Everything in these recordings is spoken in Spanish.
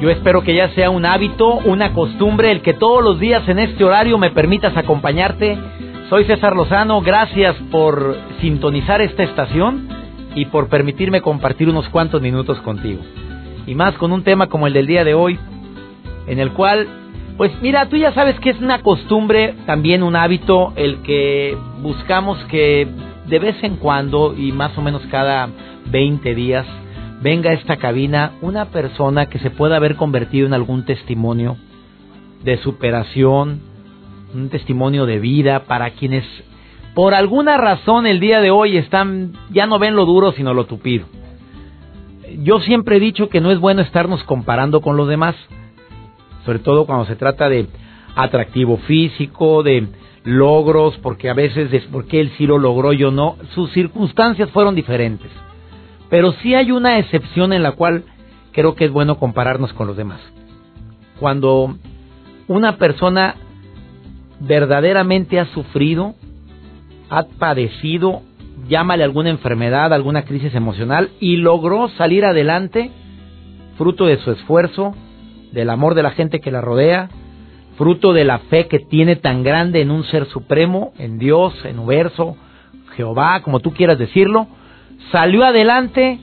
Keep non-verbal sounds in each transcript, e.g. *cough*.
Yo espero que ya sea un hábito, una costumbre, el que todos los días en este horario me permitas acompañarte. Soy César Lozano, gracias por sintonizar esta estación y por permitirme compartir unos cuantos minutos contigo. Y más con un tema como el del día de hoy, en el cual, pues mira, tú ya sabes que es una costumbre, también un hábito, el que buscamos que de vez en cuando y más o menos cada 20 días venga a esta cabina una persona que se pueda haber convertido en algún testimonio de superación, un testimonio de vida para quienes por alguna razón el día de hoy están ya no ven lo duro sino lo tupido. Yo siempre he dicho que no es bueno estarnos comparando con los demás, sobre todo cuando se trata de atractivo físico, de logros, porque a veces es porque él sí lo logró, yo no. Sus circunstancias fueron diferentes. Pero sí hay una excepción en la cual creo que es bueno compararnos con los demás. Cuando una persona verdaderamente ha sufrido, ha padecido, llámale alguna enfermedad, alguna crisis emocional y logró salir adelante, fruto de su esfuerzo, del amor de la gente que la rodea, fruto de la fe que tiene tan grande en un ser supremo, en Dios, en universo, Jehová, como tú quieras decirlo, salió adelante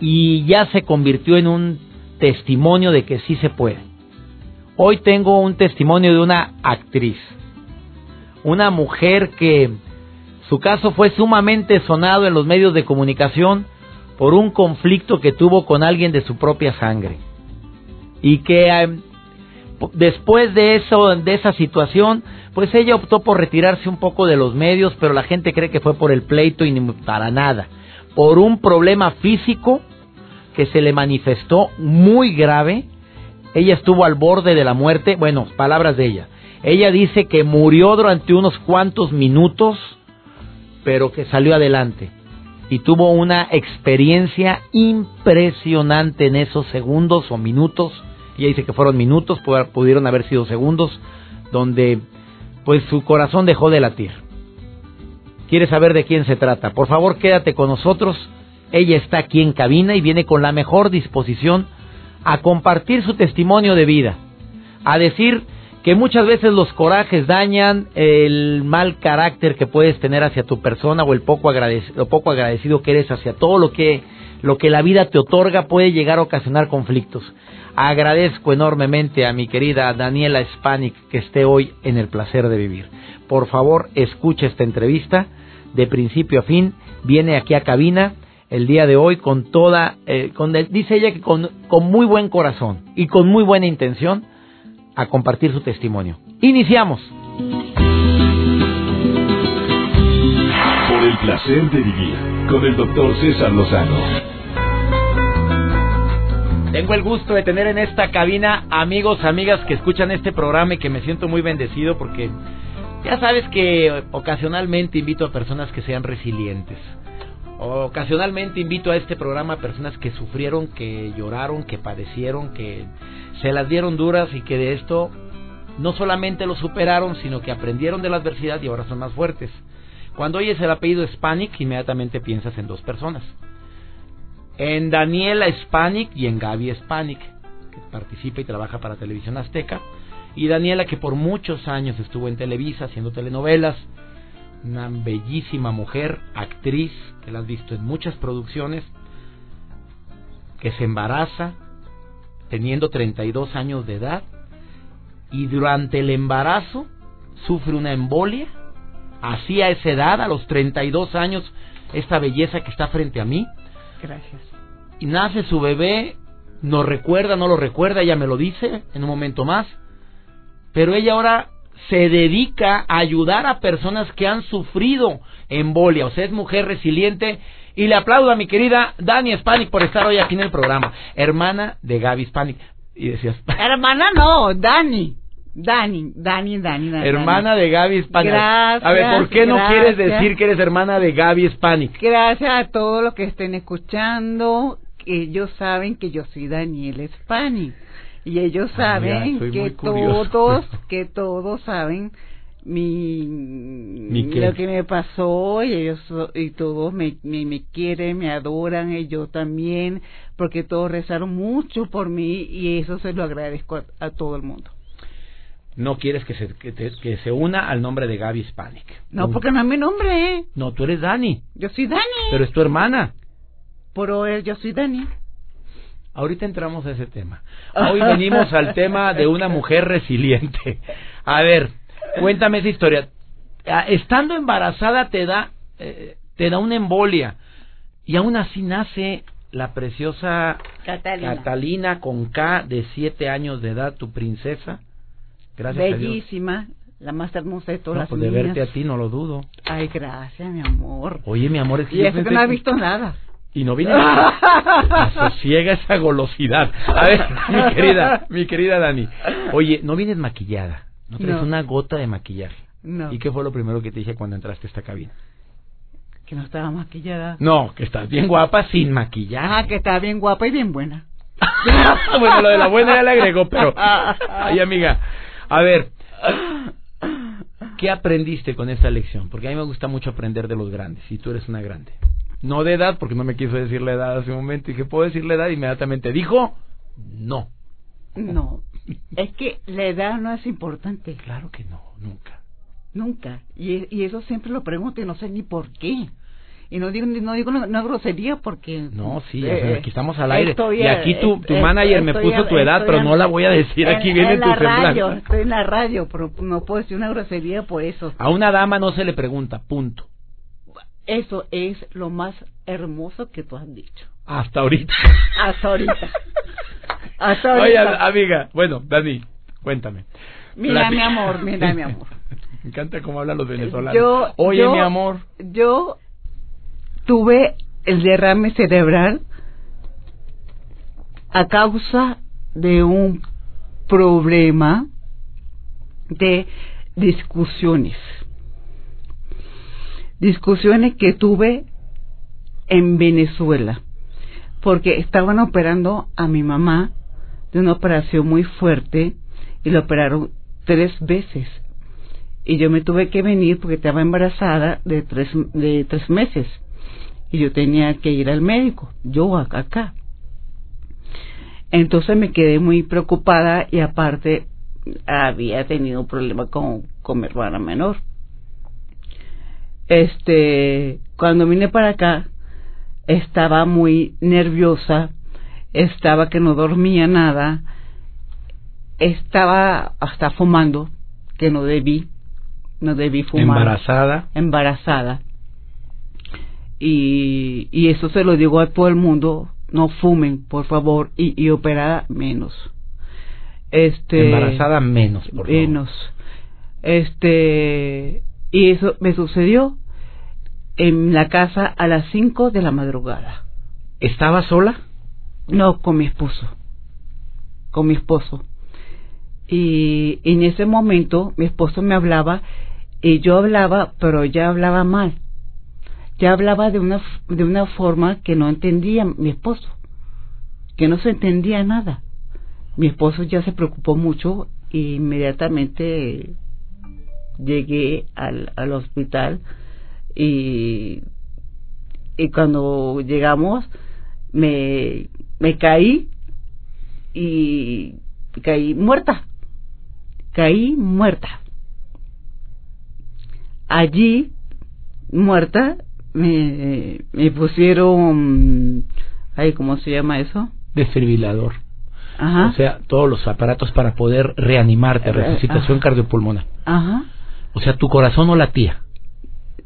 y ya se convirtió en un testimonio de que sí se puede. Hoy tengo un testimonio de una actriz, una mujer que su caso fue sumamente sonado en los medios de comunicación por un conflicto que tuvo con alguien de su propia sangre. Y que eh, después de eso, de esa situación, pues ella optó por retirarse un poco de los medios, pero la gente cree que fue por el pleito y ni para nada por un problema físico que se le manifestó muy grave. Ella estuvo al borde de la muerte. Bueno, palabras de ella. Ella dice que murió durante unos cuantos minutos, pero que salió adelante. Y tuvo una experiencia impresionante en esos segundos o minutos. Ella dice que fueron minutos, pudieron haber sido segundos, donde pues su corazón dejó de latir. ¿Quieres saber de quién se trata? Por favor, quédate con nosotros. Ella está aquí en cabina y viene con la mejor disposición a compartir su testimonio de vida, a decir que muchas veces los corajes dañan el mal carácter que puedes tener hacia tu persona o el poco agradecido, agradecido que eres hacia todo lo que lo que la vida te otorga puede llegar a ocasionar conflictos. Agradezco enormemente a mi querida Daniela Spanik que esté hoy en el placer de vivir por favor escuche esta entrevista de principio a fin. Viene aquí a cabina el día de hoy con toda, eh, con, dice ella que con, con muy buen corazón y con muy buena intención a compartir su testimonio. Iniciamos. Por el placer de vivir con el doctor César Lozano. Tengo el gusto de tener en esta cabina amigos, amigas que escuchan este programa y que me siento muy bendecido porque ya sabes que ocasionalmente invito a personas que sean resilientes. Ocasionalmente invito a este programa a personas que sufrieron, que lloraron, que padecieron, que se las dieron duras y que de esto no solamente lo superaron, sino que aprendieron de la adversidad y ahora son más fuertes. Cuando oyes el apellido Hispanic, inmediatamente piensas en dos personas. En Daniela Hispanic y en Gaby Hispanic, que participa y trabaja para Televisión Azteca y Daniela que por muchos años estuvo en Televisa haciendo telenovelas, una bellísima mujer, actriz, que la has visto en muchas producciones, que se embaraza teniendo 32 años de edad y durante el embarazo sufre una embolia, así a esa edad, a los 32 años, esta belleza que está frente a mí. Gracias. Y nace su bebé, no recuerda, no lo recuerda, ella me lo dice en un momento más pero ella ahora se dedica a ayudar a personas que han sufrido embolia. O sea, es mujer resiliente. Y le aplaudo a mi querida Dani Spanik por estar hoy aquí en el programa. Hermana de Gaby Spanik. Y decías... *laughs* Hermana no, Dani. Dani, Dani, Dani, Dani. Hermana de Gaby Spanik. Gracias, A ver, ¿por qué no quieres decir que eres hermana de Gaby Spanik? Gracias a todos los que estén escuchando. Ellos saben que yo soy Daniel Spani. Y ellos Ah, mira, saben que todos, *laughs* que todos saben mi, lo que me pasó y ellos y todos me, me, me quieren, me adoran y yo también, porque todos rezaron mucho por mí y eso se lo agradezco a, a todo el mundo. No quieres que se, que, te- que se una al nombre de Gaby Spanik. No, porque no es mi nombre, ¿eh? No, tú eres Dani, yo soy Dani. pero es tu hermana. Pero yo soy Dani. Ahorita entramos a ese tema. *laughs* Hoy venimos al tema de una mujer resiliente. A ver, cuéntame esa historia. Ah, Estando embarazada te da eh, te da una embolia y aún así nace la preciosa Catalina. Catalina con K de siete años de edad, tu princesa. Gracias a Dios. Bellísima, la más hermosa de todas No, las pues de niñas. verte a ti no lo dudo. Ay, gracias, mi amor. Oye, mi amor, es que Y yo eso que no has visto nada. Y no viene asosiega esa golosidad. A ver, mi querida, mi querida Dani. Oye, no vienes maquillada. No traes No. una gota de maquillaje. No, ¿Y qué fue lo primero que te dije cuando entraste a esta cabina? que no estaba maquillada. No, que estás bien guapa sin maquillaje. Ah, que estaba bien guapa y bien buena. *laughs* bueno, lo de la buena ya le agregó, pero... Ay, amiga. A ver, ¿qué aprendiste con esta lección? Porque a mí me gusta mucho aprender de los grandes, y tú eres una grande. No de edad, porque no me quiso decir la edad hace un momento, y que puedo decir la edad, inmediatamente dijo, no. No, es que la edad no es importante, Claro que no, nunca. nunca. Y, y eso siempre lo pregunto y no sé ni por qué. Y no digo, no digo una, una grosería porque... No, sí, eh, aquí estamos al aire. estoy y aquí tu, tu eh, manager me puso tu edad, pero no la voy a decir. Aquí en- viene en tu la radio. Estoy en la radio, pero no puedo decir una grosería por eso. A una dama no se le pregunta, punto. Eso es lo más hermoso que tú has dicho. Hasta ahorita. Hasta ahorita. *laughs* Hasta Oye, ahorita. amiga, bueno, Dani, cuéntame. Mira, mi amor, mira, mi amor. *laughs* Me encanta cómo hablan los venezolanos. Yo, Oye, yo- mi amor. Yo tuve el derrame cerebral a causa de un problema de discusiones. Discusiones que tuve en Venezuela, porque estaban operando a mi mamá de una operación muy fuerte y la operaron tres veces. Y yo me tuve que venir porque estaba embarazada de tres, de tres meses y yo tenía que ir al médico, yo acá. Entonces me quedé muy preocupada y aparte había tenido un problema con, con mi hermana menor. Este, cuando vine para acá, estaba muy nerviosa, estaba que no dormía nada, estaba hasta fumando, que no debí, no debí fumar Embarazada. embarazada. Y, y eso se lo digo a todo el mundo, no fumen, por favor, y, y operada menos. Este, Embarazada menos, por favor. menos. Este, y eso me sucedió en la casa a las 5 de la madrugada. ¿Estaba sola? No, con mi esposo. Con mi esposo. Y en ese momento mi esposo me hablaba y yo hablaba, pero ya hablaba mal. Ya hablaba de una, de una forma que no entendía mi esposo. Que no se entendía nada. Mi esposo ya se preocupó mucho e inmediatamente llegué al, al hospital y, y cuando llegamos me, me caí y caí muerta. Caí muerta. Allí, muerta, me, me pusieron, ay, ¿cómo se llama eso? Desfibrilador. Ajá. O sea, todos los aparatos para poder reanimarte, Eh, resucitación ajá. cardiopulmonar. Ajá. O sea, tu corazón no latía.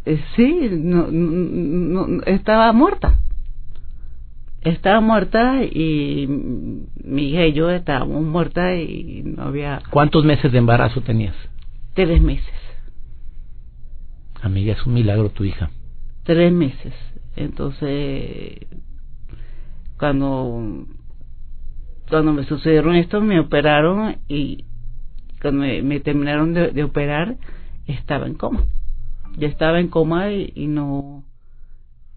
Eh, sí, no, estaba muerta. Estaba muerta y mi hija y yo estábamos muertas y no había ¿Cuántos meses de embarazo tenías? tres meses. Amiga, es un milagro tu hija. Tres meses. Entonces, cuando, cuando me sucedieron esto, me operaron y cuando me, terminaron de, operar, estaba en coma. Ya estaba en coma y, no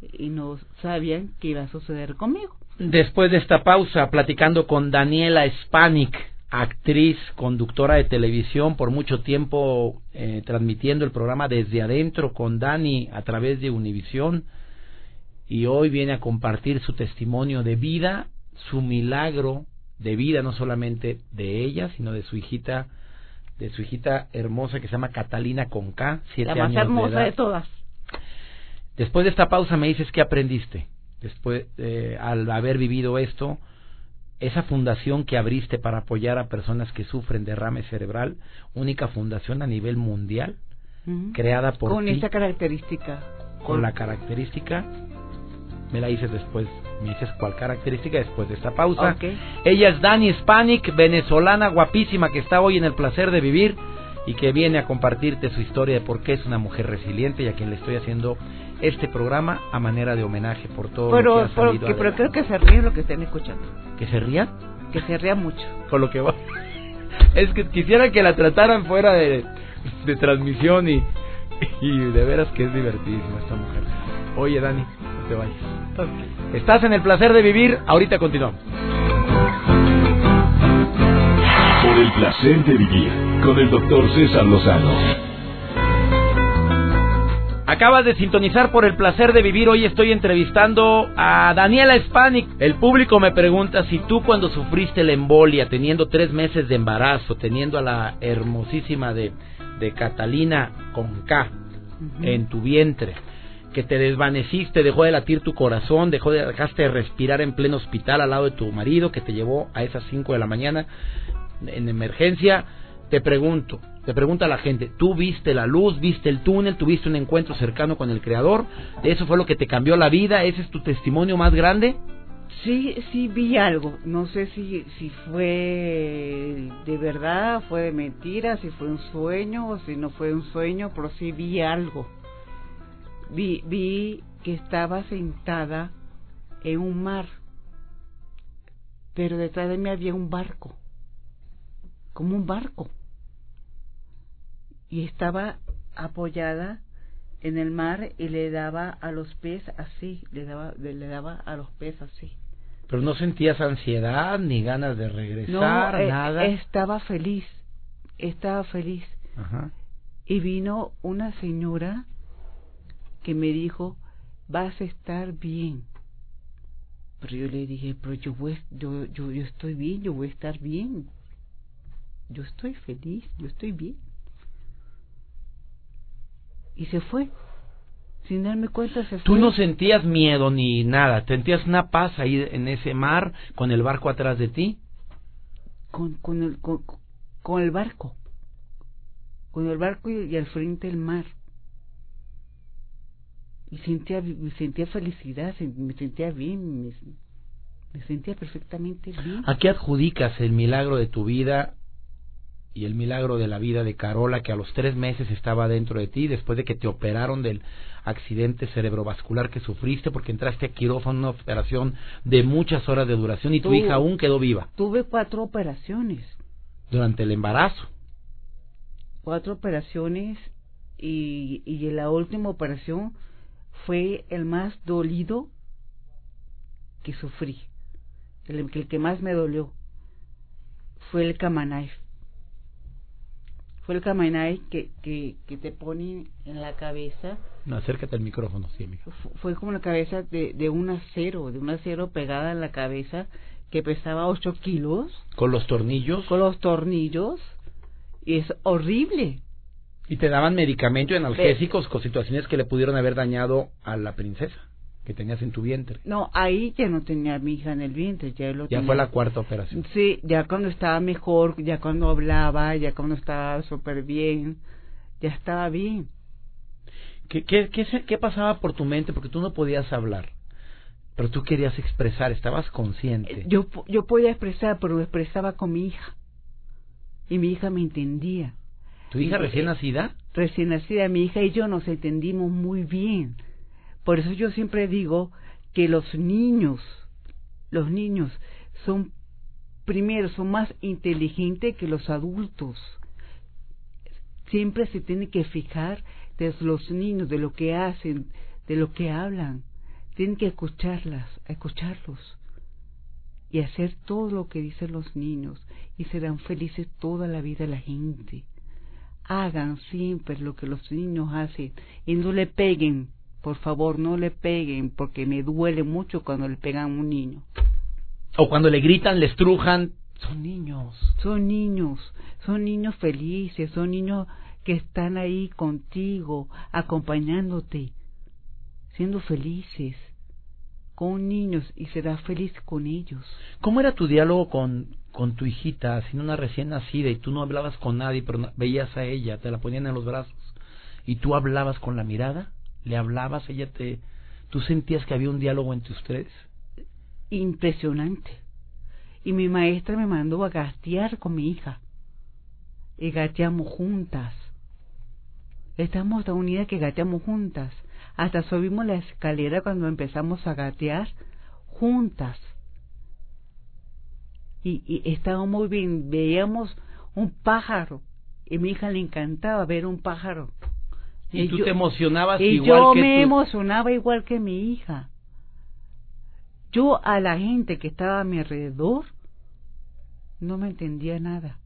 y no sabían qué iba a suceder conmigo. Después de esta pausa, platicando con Daniela Spanik, actriz, conductora de televisión, por mucho tiempo eh, transmitiendo el programa desde adentro con Dani a través de Univisión, y hoy viene a compartir su testimonio de vida, su milagro de vida, no solamente de ella, sino de su hijita de su hijita hermosa que se llama Catalina Conca, siete La más hermosa de, todas. Después de esta pausa me dices qué aprendiste. Después, eh, al haber vivido esto, esa fundación que abriste para apoyar a personas que sufren derrame cerebral, única fundación a nivel mundial, creada por con esa característica. Con la característica, me la dices después me dices cuál característica después de esta pausa. Ella es Dani Spanik, venezolana guapísima que está hoy en el placer de vivir y que viene a compartirte su historia de por qué es una mujer resiliente y a quien le estoy haciendo este programa a manera de homenaje por todo pero, lo que ha salido pero, pero creo que se ríen lo que estén escuchando. ¿Que se rían? Que se rían mucho. *laughs* Con lo que va. Es que quisiera que la trataran fuera de, de transmisión y, y de veras que es divertidísima esta mujer. Oye, Dani, no te vayas. Estás en el placer de vivir, ahorita continuamos. Por el placer de vivir, con el doctor César Lozano. Acabas de sintonizar por el placer de vivir. Hoy estoy entrevistando a Daniela Spanik. El público me pregunta si tú cuando sufriste la embolia, teniendo tres meses de embarazo, teniendo a la hermosísima de, de Catalina con K en tu vientre, que te desvaneciste, dejó de latir tu corazón, dejó de, dejaste de respirar en pleno hospital al lado de tu marido que te llevó a esas 5 de la mañana en emergencia, te pregunto, te pregunta la gente, ¿tú viste la luz, viste el túnel, tuviste un encuentro cercano con el Creador? ¿Eso fue lo que te cambió la vida? ¿Ese es tu testimonio más grande? Sí, sí vi algo. No sé si, si fue de verdad, fue de mentira, si fue un sueño o si no fue un sueño, pero sí vi algo vi, vi que estaba sentada en un mar, pero detrás de mí había un barco, como un barco, y estaba apoyada en el mar y le daba a los pies así, le daba, le, daba a los pies así. Pero no sentías ansiedad ni ganas de regresar, no, eh, nada. estaba feliz, estaba feliz. Y vino una señora que me dijo, vas a estar bien. Pero yo le dije, pero yo, voy, yo, yo, yo estoy bien, yo voy a estar bien. Yo estoy feliz, yo estoy bien. Y se fue. Sin darme cuenta se fue. Tú no sentías miedo ni nada, sentías una paz ahí en ese mar con el barco atrás de ti. Con, con, el, con, con el barco. Con el barco y al frente el mar y sentía, sentía felicidad, me sentía bien, me, sentía perfectamente bien. ¿A qué adjudicas el milagro de tu vida y el milagro de la vida de Carola que a los tres meses estaba dentro de ti después de que te operaron del accidente cerebrovascular que sufriste porque entraste a quirófano, una operación de muchas horas de duración y tu hija aún quedó viva? Tuve cuatro operaciones. Durante el embarazo. Cuatro operaciones y, y en la última operación fue el más dolido que sufrí, el, que más me dolió, fue el Kamanai. Fue el Kamanai que, que, que te ponen en la cabeza. No, acércate al micrófono, sí, Fue como la cabeza de, de un acero, de un acero pegada en la cabeza que pesaba 8 kilos. ¿Con los tornillos? Con los tornillos. Y es horrible. Y te daban medicamentos analgésicos con situaciones que le pudieron haber dañado a la princesa que tenías en tu vientre. No, ahí ya no tenía a mi hija en el vientre, ya lo Ya fue la cuarta operación. Sí, ya cuando estaba mejor, ya cuando hablaba, ya cuando estaba súper bien, ya estaba bien. ¿Qué, qué, qué, ¿Qué pasaba por tu mente? Porque tú no podías hablar, pero tú querías expresar, estabas consciente. Yo, yo podía expresar, pero expresaba con mi hija. Y mi hija me entendía. ¿Tu hija recién nacida? recién nacida, mi hija y yo nos entendimos muy bien. Por eso yo siempre digo que los niños, los niños son primero, son más inteligentes que los adultos. Siempre se tiene que fijar de los niños, de lo que hacen, de lo que hablan. Tienen que escucharlas, escucharlos y hacer todo lo que dicen los niños y serán felices toda la vida la gente. Hagan siempre lo que los niños hacen y no le peguen, por favor, no le peguen porque me duele mucho cuando le pegan a un niño. O cuando le gritan, le estrujan, son niños. Son niños, son niños felices, son niños que están ahí contigo, acompañándote, siendo felices con niños y serás feliz con ellos. ¿Cómo era tu diálogo con, con tu hijita, siendo una recién nacida y tú no hablabas con nadie, pero veías a ella, te la ponían en los brazos y tú hablabas con la mirada? ¿Le hablabas? ¿Ella te... ¿Tú sentías que había un diálogo entre ustedes? Impresionante. Y mi maestra me mandó a gatear con mi hija. Y gateamos juntas. Estamos tan unidas que gateamos juntas. Hasta subimos la escalera cuando empezamos a gatear juntas. Y, y estábamos muy bien, veíamos un pájaro. Y a mi hija le encantaba ver un pájaro. Y, tú te emocionabas y igual yo que me emocionaba igual que mi hija. Yo a la gente que estaba a mi alrededor no me entendía nada,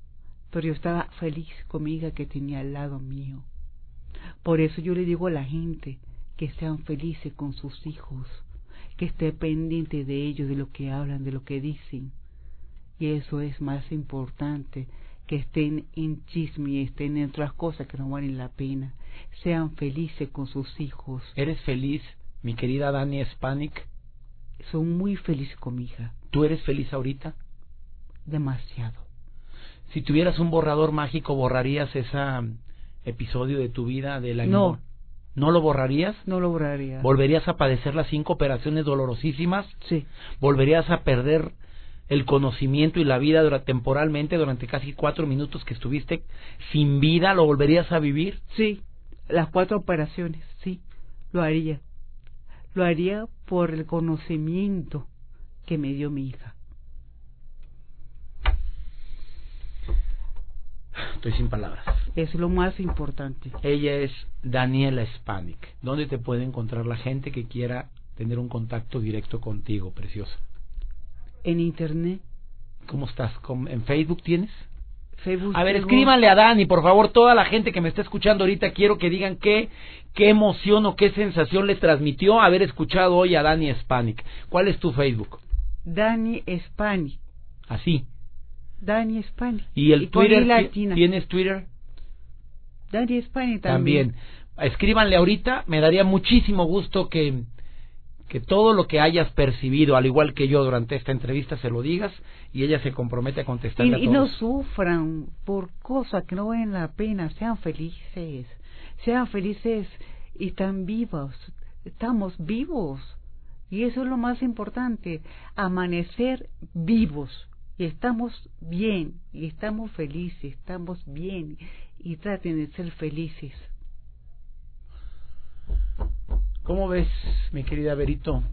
pero yo estaba feliz con mi hija que tenía al lado mío. Por eso yo le digo a la gente que sean felices con sus hijos, que esté pendiente de ellos, de lo que hablan, de lo que dicen. Y eso es más importante que estén en chisme y estén en otras cosas que no valen la pena. Sean felices con sus hijos. ¿Eres feliz, mi querida Dani Spanik? Son muy felices con mi hija. ¿Tú eres feliz ahorita? Demasiado. Si tuvieras un borrador mágico, ¿borrarías ese episodio de tu vida de la No. ¿No lo borrarías? No lograría. ¿Volverías a padecer las cinco operaciones dolorosísimas? sí, ¿Volverías a perder el conocimiento y la vida temporalmente durante casi cuatro minutos que estuviste sin vida? ¿Lo volverías a vivir? sí. Las cuatro operaciones, sí. Lo haría. Lo haría por el conocimiento que me dio mi hija. Estoy sin palabras. Es lo más importante. Ella es Daniela Spanik. ¿Dónde te puede encontrar la gente que quiera tener un contacto directo contigo, preciosa? En internet, ¿Cómo estás? ¿Cómo- ¿En Facebook tienes? Facebook. A ver, escríbanle a Dani, por favor, toda la gente que me está escuchando ahorita, quiero que digan qué, qué emoción o qué sensación les transmitió haber escuchado hoy a Dani Spanik. ¿Cuál es tu Facebook? Dani Spani. Así. Dani Spani. ¿Y el Twitter? ¿Tienes Twitter? También. También. Escríbanle ahorita, me daría muchísimo gusto que, que todo lo que hayas percibido, al igual que yo durante esta entrevista, se lo digas y ella se compromete a contestarle a Y, y no sufran por cosas que no valen la pena, sean felices, sean felices y están vivos, estamos vivos. Y eso es lo más importante, amanecer vivos. Y estamos bien, y estamos felices, estamos bien, y traten de ser felices. ¿Cómo ves, mi querida Berito?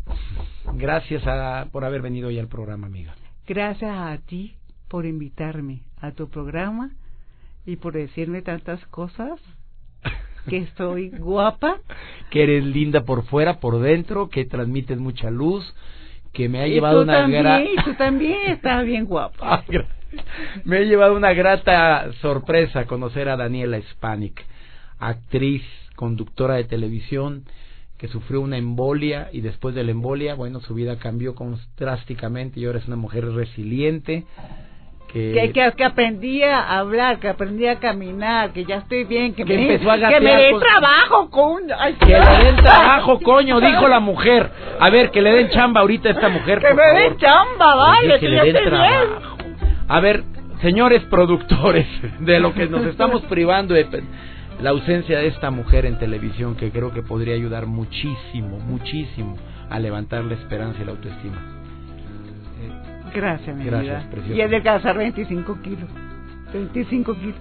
Gracias a- por haber venido hoy al programa, amiga. Gracias a ti por invitarme a tu programa y por decirme tantas cosas, que estoy *laughs* guapa. Que eres linda por fuera, por dentro, que transmites mucha luz, que me ha Y llevado tú una gran... y tú *laughs* también estás bien guapa. Ay, gra- Me ha llevado una grata sorpresa conocer a Daniela Spanik, actriz, conductora de televisión, que sufrió una embolia y después de la embolia, bueno, su vida cambió drásticamente y ahora es una mujer resiliente. Que, Que, que, que aprendí a hablar, que aprendí a caminar, que ya estoy bien, que, Que me, empezó a que me den con- trabajo. Ay, que le den *laughs* trabajo, coño, dijo la mujer. A ver, que le den chamba ahorita a esta mujer. Que por me favor. den chamba, vale, que le ya bien. A ver, señores productores, *laughs* de lo que nos estamos privando de la ausencia de esta mujer en televisión que creo que podría ayudar muchísimo, muchísimo a levantar la esperanza y la autoestima. Gracias, mi Gracias, vida. preciosa. Y adelgazar 25 kilos. 25 kilos.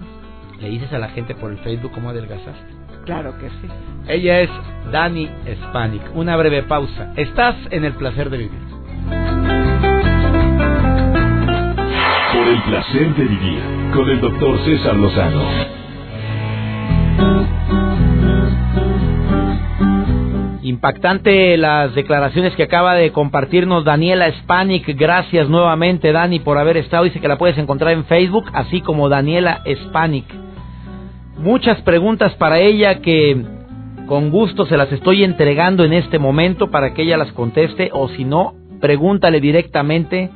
¿Le dices a la gente por el Facebook cómo adelgazaste? Claro que sí. Ella es Dani Spanik. Una breve pausa. Estás en el placer de vivir. Por el placer de vivir con el doctor César Lozano. Impactante las declaraciones que acaba de compartirnos Daniela Spanik. Gracias nuevamente, Dani, por haber estado. Dice que la puedes encontrar en Facebook, así como Daniela Spanik. Muchas preguntas para ella que con gusto se las estoy entregando en este momento para que ella las conteste o si no, pregúntale directamente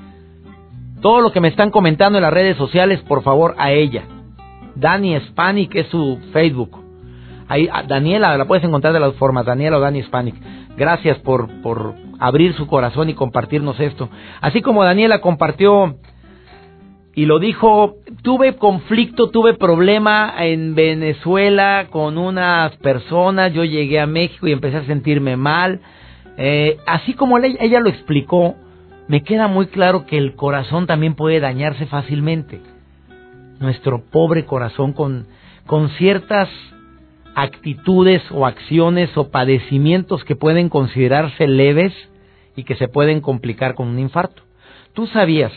todo lo que me están comentando en las redes sociales, por favor, a ella. Dani Spanik es su Facebook. Ahí, Daniela, la puedes encontrar de las formas, Daniela o Dani Spanik. Gracias por, por abrir su corazón y compartirnos esto. Así como Daniela compartió y lo dijo, tuve conflicto, tuve problema en Venezuela con unas personas, yo llegué a México y empecé a sentirme mal. Eh, así como ella lo explicó, me queda muy claro que el corazón también puede dañarse fácilmente. Nuestro pobre corazón con, con ciertas actitudes o acciones o padecimientos que pueden considerarse leves y que se pueden complicar con un infarto. ¿Tú sabías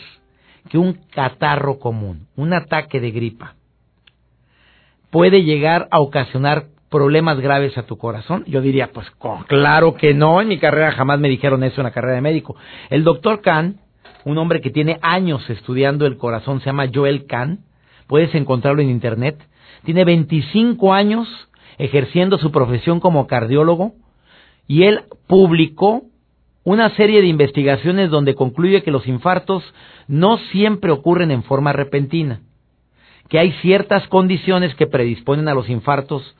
que un catarro común, un ataque de gripa, puede llegar a ocasionar problemas graves a tu corazón? Yo diría, pues claro que no, en mi carrera jamás me dijeron eso en la carrera de médico. El doctor Kahn, un hombre que tiene años estudiando el corazón, se llama Joel Kahn, puedes encontrarlo en internet, tiene 25 años ejerciendo su profesión como cardiólogo y él publicó una serie de investigaciones donde concluye que los infartos no siempre ocurren en forma repentina, que hay ciertas condiciones que predisponen a los infartos,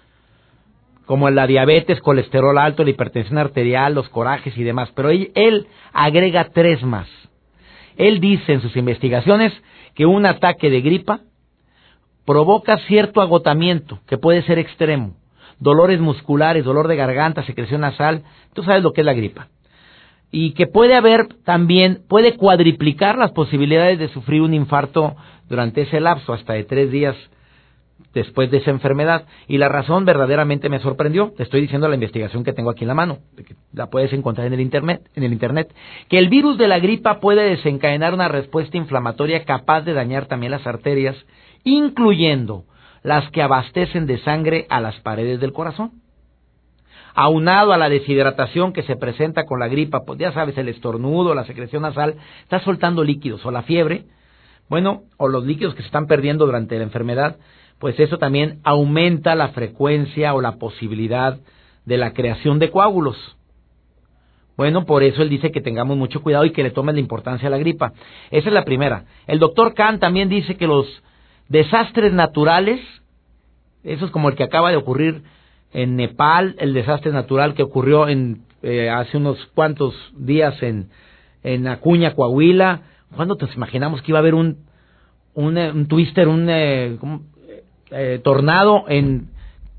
como la diabetes, colesterol alto, la hipertensión arterial, los corajes y demás, pero él, él agrega tres más. Él dice en sus investigaciones que un ataque de gripa provoca cierto agotamiento, que puede ser extremo, dolores musculares, dolor de garganta, secreción nasal, tú sabes lo que es la gripa. Y que puede haber también, puede cuadriplicar las posibilidades de sufrir un infarto durante ese lapso, hasta de tres días después de esa enfermedad. Y la razón verdaderamente me sorprendió, te estoy diciendo la investigación que tengo aquí en la mano, que la puedes encontrar en el internet, en el internet, que el virus de la gripa puede desencadenar una respuesta inflamatoria capaz de dañar también las arterias, incluyendo las que abastecen de sangre a las paredes del corazón aunado a la deshidratación que se presenta con la gripa, pues ya sabes, el estornudo, la secreción nasal, está soltando líquidos, o la fiebre, bueno, o los líquidos que se están perdiendo durante la enfermedad, pues eso también aumenta la frecuencia o la posibilidad de la creación de coágulos. Bueno, por eso él dice que tengamos mucho cuidado y que le tomen la importancia a la gripa. Esa es la primera. El doctor Kahn también dice que los desastres naturales, eso es como el que acaba de ocurrir en Nepal, el desastre natural que ocurrió en, eh, hace unos cuantos días en, en Acuña, Coahuila. ¿Cuándo nos imaginamos que iba a haber un, un, eh, twister, un eh, tornado en...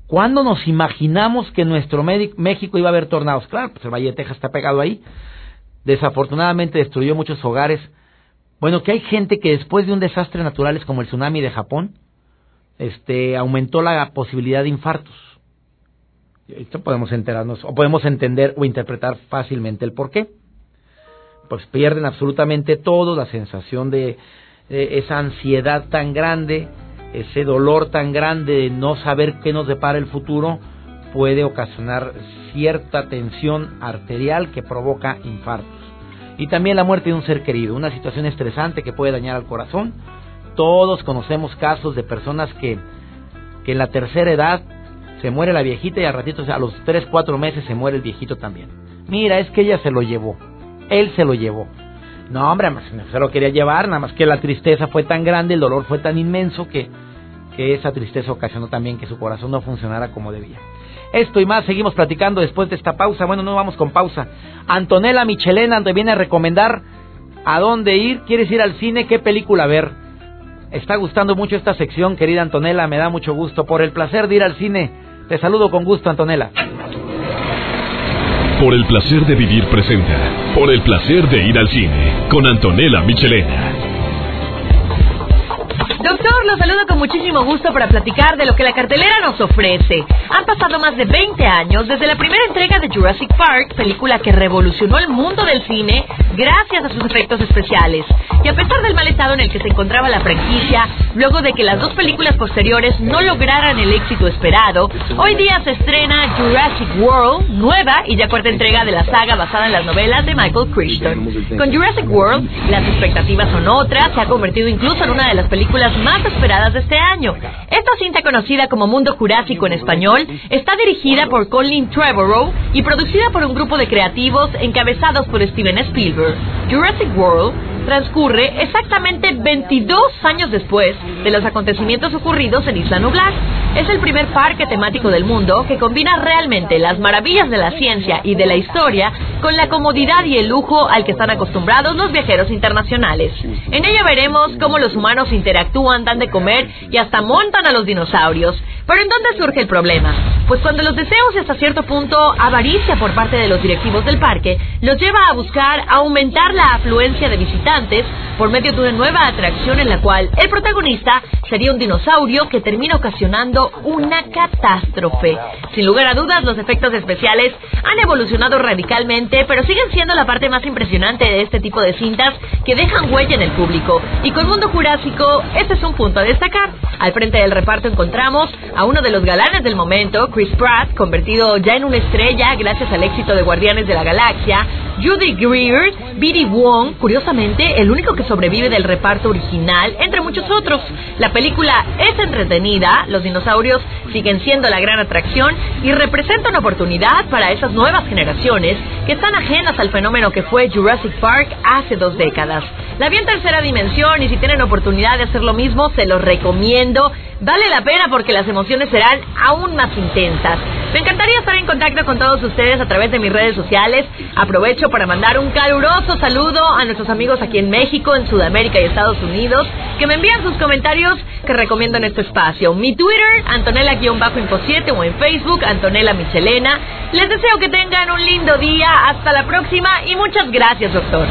¿Cuándo nos imaginamos que en nuestro México iba a haber tornados? Claro, pues el Valle de Texas está pegado ahí. Desafortunadamente destruyó muchos hogares. Bueno, que hay gente que después de un desastre natural como el tsunami de Japón, este, aumentó la posibilidad de infartos esto podemos enterarnos o podemos entender o interpretar fácilmente el por qué. Pues pierden absolutamente todo, la sensación de, esa ansiedad tan grande, ese dolor tan grande de no saber qué nos depara el futuro, puede ocasionar cierta tensión arterial que provoca infartos. Y también la muerte de un ser querido, una situación estresante que puede dañar al corazón. Todos conocemos casos de personas que, que en la tercera edad se muere la viejita y a ratito, a los 3, 4 meses se muere el viejito también. Mira, es que ella se lo llevó, él se lo llevó. No, hombre, se lo quería llevar, nada más que la tristeza fue tan grande, el dolor fue tan inmenso que, que esa tristeza ocasionó también que su corazón no funcionara como debía. Esto y más seguimos platicando después de esta pausa. Bueno, no vamos con pausa. Antonella Michelena te viene a recomendar a dónde ir. ¿Quieres ir al cine? ¿Qué película ver? Está gustando mucho esta sección, querida Antonella. Me da mucho gusto por el placer de ir al cine. Te saludo con gusto, Antonella. Por el placer de vivir presenta. Por el placer de ir al cine. Con Antonella Michelena. Doctor, lo saludo con muchísimo gusto para platicar de lo que la cartelera nos ofrece. Han pasado más de 20 años desde la primera entrega de Jurassic Park, película que revolucionó el mundo del cine gracias a sus efectos especiales. Y a pesar del mal estado en el que se encontraba la franquicia, luego de que las dos películas posteriores no lograran el éxito esperado, hoy día se estrena Jurassic World, nueva y ya cuarta entrega de la saga basada en las novelas de Michael Crichton. Con Jurassic World, las expectativas son otras, se ha convertido incluso en una de las películas más esperadas de este año. Esta cinta conocida como Mundo Jurásico en español está dirigida por Colin Trevorrow y producida por un grupo de creativos encabezados por Steven Spielberg. Jurassic World transcurre exactamente 22 años después de los acontecimientos ocurridos en Isla Nublar. Es el primer parque temático del mundo que combina realmente las maravillas de la ciencia y de la historia con la comodidad y el lujo al que están acostumbrados los viajeros internacionales. En ella veremos cómo los humanos interactúan, dan de comer y hasta montan a los dinosaurios. Pero ¿en dónde surge el problema? Pues cuando los deseos y hasta cierto punto avaricia por parte de los directivos del parque los lleva a buscar aumentar la afluencia de visitantes por medio de una nueva atracción en la cual el protagonista sería un dinosaurio que termina ocasionando una catástrofe. Sin lugar a dudas, los efectos especiales han evolucionado radicalmente, pero siguen siendo la parte más impresionante de este tipo de cintas que dejan huella en el público. Y con Mundo Jurásico, este es un punto a destacar. Al frente del reparto encontramos a uno de los galanes del momento, Chris Pratt, convertido ya en una estrella gracias al éxito de Guardianes de la Galaxia, Judy Greer, Billy Wong, curiosamente el único que sobrevive del reparto original, entre muchos otros. La película es entretenida, los dinosaurios siguen siendo la gran atracción y representa una oportunidad para esas nuevas generaciones que están ajenas al fenómeno que fue Jurassic Park hace dos décadas. La vi en tercera dimensión y si tienen oportunidad de hacer lo mismo, se los recomiendo. Vale la pena porque las emociones serán aún más intensas. Me encantaría estar en contacto con todos ustedes a través de mis redes sociales. Aprovecho para mandar un caluroso saludo a nuestros amigos aquí en México, en Sudamérica y Estados Unidos, que me envían sus comentarios que recomiendo en este espacio. Mi Twitter, Antonella-Info7 o en Facebook, Antonella Michelena. Les deseo que tengan un lindo día. Hasta la próxima y muchas gracias, doctor.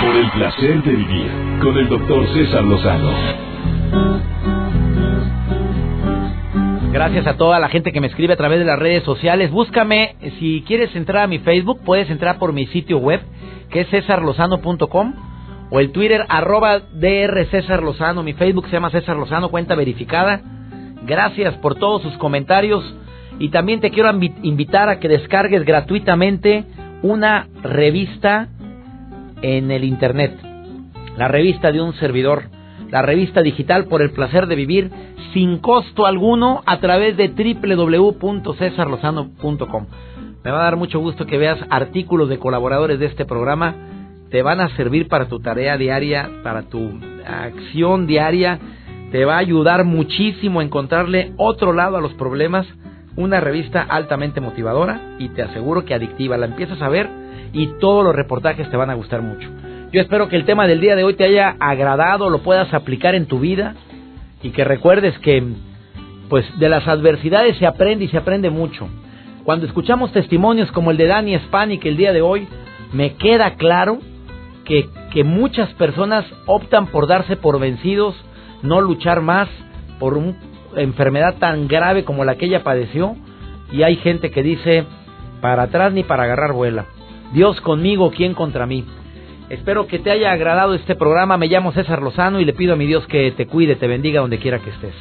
Por el placer de vivir con el doctor César Lozano. Gracias a toda la gente que me escribe a través de las redes sociales. Búscame, si quieres entrar a mi Facebook, puedes entrar por mi sitio web, que es cesarlozano.com, o el Twitter, arroba DR César Lozano. Mi Facebook se llama César Lozano, cuenta verificada. Gracias por todos sus comentarios. Y también te quiero invitar a que descargues gratuitamente una revista en el Internet. La revista de un servidor. La revista digital por el placer de vivir sin costo alguno a través de www.cesarlozano.com. Me va a dar mucho gusto que veas artículos de colaboradores de este programa. Te van a servir para tu tarea diaria, para tu acción diaria. Te va a ayudar muchísimo a encontrarle otro lado a los problemas. Una revista altamente motivadora y te aseguro que adictiva. La empiezas a ver y todos los reportajes te van a gustar mucho. Yo espero que el tema del día de hoy te haya agradado, lo puedas aplicar en tu vida y que recuerdes que pues de las adversidades se aprende y se aprende mucho. Cuando escuchamos testimonios como el de Dani Spanik el día de hoy, me queda claro que, que muchas personas optan por darse por vencidos, no luchar más por una enfermedad tan grave como la que ella padeció, y hay gente que dice, para atrás ni para agarrar vuela. Dios conmigo, ¿quién contra mí? Espero que te haya agradado este programa. Me llamo César Lozano y le pido a mi Dios que te cuide, te bendiga donde quiera que estés.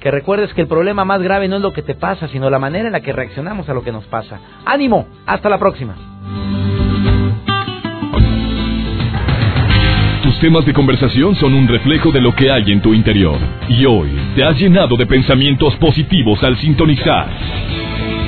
Que recuerdes que el problema más grave no es lo que te pasa, sino la manera en la que reaccionamos a lo que nos pasa. Ánimo, hasta la próxima. Tus temas de conversación son un reflejo de lo que hay en tu interior. Y hoy te has llenado de pensamientos positivos al sintonizar